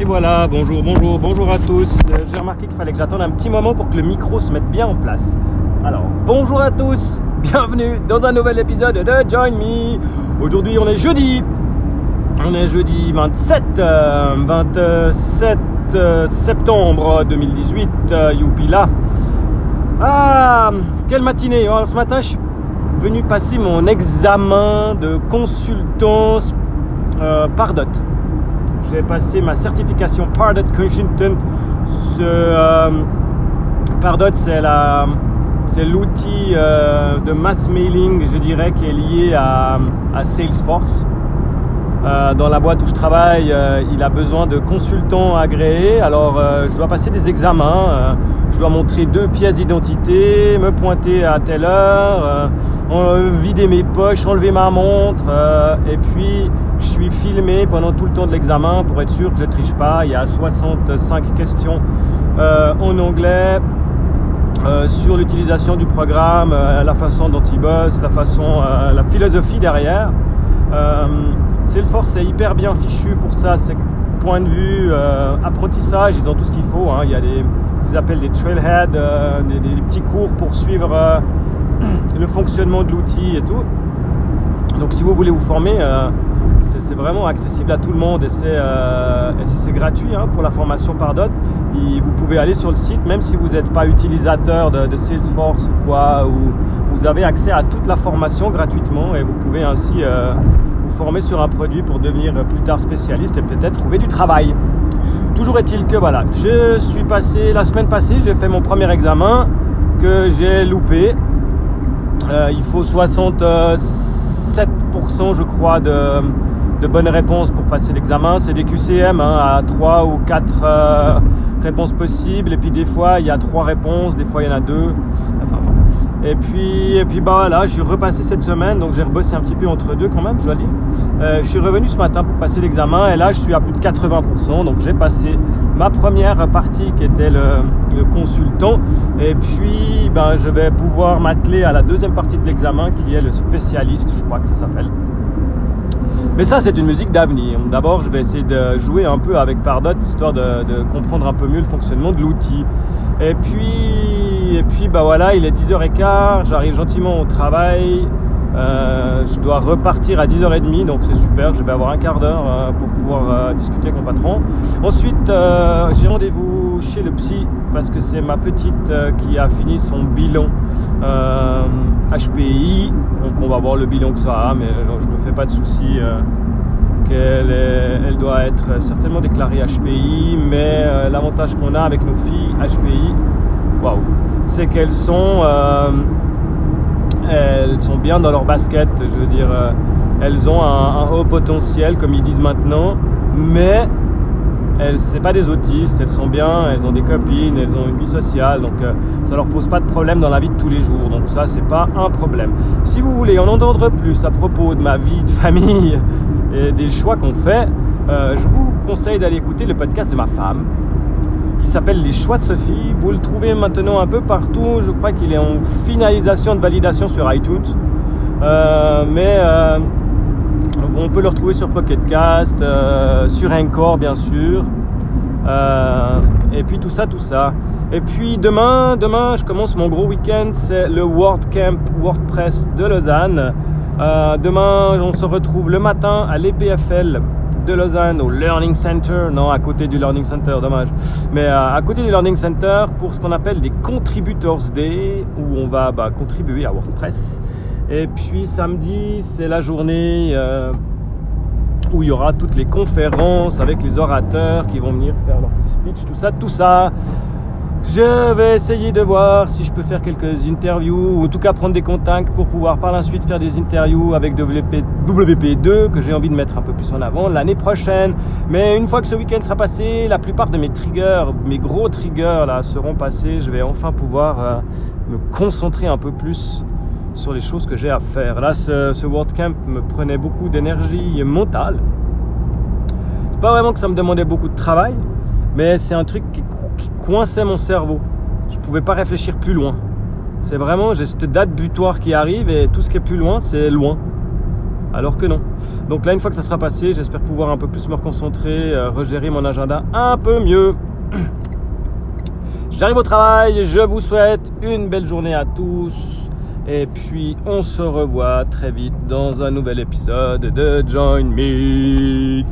Et voilà, bonjour, bonjour, bonjour à tous. Euh, J'ai remarqué qu'il fallait que j'attende un petit moment pour que le micro se mette bien en place. Alors, bonjour à tous, bienvenue dans un nouvel épisode de Join Me. Aujourd'hui, on est jeudi. On est jeudi 27, euh, 27 euh, septembre 2018. Euh, youpi là. Ah, quelle matinée. Alors, ce matin, je suis venu passer mon examen de consultant euh, Pardot j'ai passé ma certification Pardot Consultant. Ce, euh, Pardot, c'est l'outil euh, de mass mailing, je dirais, qui est lié à, Salesforce. Euh, dans la boîte où je travaille, il a besoin de consultants agréés. Alors, je dois passer des examens. Euh, je dois montrer deux pièces d'identité, me pointer à telle heure, euh, en- vider mes poches, enlever ma montre. euh, et puis, je suis filmé pendant tout le temps de l'examen pour être sûr que je triche pas. Il y a 65 questions euh, en anglais. Euh, sur l'utilisation du programme, euh, la façon dont il bosse, la façon, euh, la philosophie derrière. Euh, Salesforce est hyper bien fichu pour ça. C'est point de vue euh, apprentissage, ils ont tout ce qu'il faut. hein. Il y a des, ils appellent des trailheads, euh, des, petits cours pour suivre euh, le fonctionnement de l'outil et tout. Donc si vous voulez vous former, c'est vraiment accessible à tout le monde et c'est gratuit hein, pour la formation Pardot. Et vous pouvez aller sur le site, même si vous n'êtes pas utilisateur de, de Salesforce ou quoi, ou vous avez accès à toute la formation gratuitement et vous pouvez ainsi vous former sur un produit pour devenir plus tard spécialiste et peut-être trouver du travail. Toujours est-il que voilà, je suis passé la semaine passée, j'ai fait mon premier examen que j'ai loupé. Euh, il faut 67% je crois de, de bonnes réponses pour passer l'examen. C'est des QCM hein, à 3 ou 4 euh, réponses possibles. Et puis des fois il y a 3 réponses, des fois il y en a 2. Enfin, bon. Et puis, et puis bah voilà, j'ai repassé cette semaine, donc j'ai rebossé un petit peu entre deux quand même, joli. Euh, je suis revenu ce matin pour passer l'examen et là je suis à plus de 80%, donc j'ai passé ma première partie qui était le, le consultant et puis ben, je vais pouvoir m'atteler à la deuxième partie de l'examen qui est le spécialiste, je crois que ça s'appelle. Mais ça, c'est une musique d'avenir. D'abord, je vais essayer de jouer un peu avec Pardot, histoire de, de comprendre un peu mieux le fonctionnement de l'outil. Et puis, et puis, bah voilà, il est 10h15, j'arrive gentiment au travail. Euh, je dois repartir à 10h30, donc c'est super. Je vais avoir un quart d'heure euh, pour pouvoir euh, discuter avec mon patron. Ensuite, j'ai rendez-vous chez le psy parce que c'est ma petite qui a fini son bilan HPI. Donc on va voir le bilan que ça a, mais je me fais pas de soucis. Euh, qu'elle est- elle doit être certainement déclarée HPI, mais euh, l'avantage qu'on a avec nos filles HPI, waouh, c'est qu'elles sont, euh, elles sont bien dans leur basket. Je veux dire, euh, elles ont un, un haut potentiel, comme ils disent maintenant, mais elles, c'est pas des autistes, elles sont bien, elles ont des copines, elles ont une vie sociale, donc euh, ça leur pose pas de problème dans la vie de tous les jours. Donc ça, c'est pas un problème. Si vous voulez en entendre plus à propos de ma vie de famille et des choix qu'on fait, euh, je vous conseille d'aller écouter le podcast de ma femme qui s'appelle Les choix de Sophie. Vous le trouvez maintenant un peu partout. Je crois qu'il est en finalisation de validation sur iTunes. Euh, mais euh, on peut le retrouver sur Pocket Cast, sur Encore bien sûr. Et puis tout ça, tout ça. Et puis demain, demain, je commence mon gros week-end, c'est le WordCamp WordPress de Lausanne. Euh, demain, on se retrouve le matin à l'EPFL de Lausanne, au Learning Center, non, à côté du Learning Center, dommage, mais euh, à côté du Learning Center pour ce qu'on appelle des Contributors Day, où on va bah, contribuer à WordPress. Et puis samedi, c'est la journée euh, où il y aura toutes les conférences avec les orateurs qui vont venir faire leur speech, tout ça, tout ça. Je vais essayer de voir si je peux faire quelques interviews ou en tout cas prendre des contacts pour pouvoir par la suite faire des interviews avec WP, WP2 que j'ai envie de mettre un peu plus en avant l'année prochaine. Mais une fois que ce week-end sera passé, la plupart de mes triggers, mes gros triggers là seront passés. Je vais enfin pouvoir euh, me concentrer un peu plus sur les choses que j'ai à faire. Là, ce, ce WordCamp me prenait beaucoup d'énergie mentale. C'est pas vraiment que ça me demandait beaucoup de travail, mais c'est un truc qui coinçait mon cerveau. Je pouvais pas réfléchir plus loin. C'est vraiment, j'ai cette date butoir qui arrive et tout ce qui est plus loin, c'est loin. Alors que non. Donc là, une fois que ça sera passé, j'espère pouvoir un peu plus me reconcentrer, euh, regérer mon agenda un peu mieux. J'arrive au travail, je vous souhaite une belle journée à tous. Et puis on se revoit très vite dans un nouvel épisode de Join Me.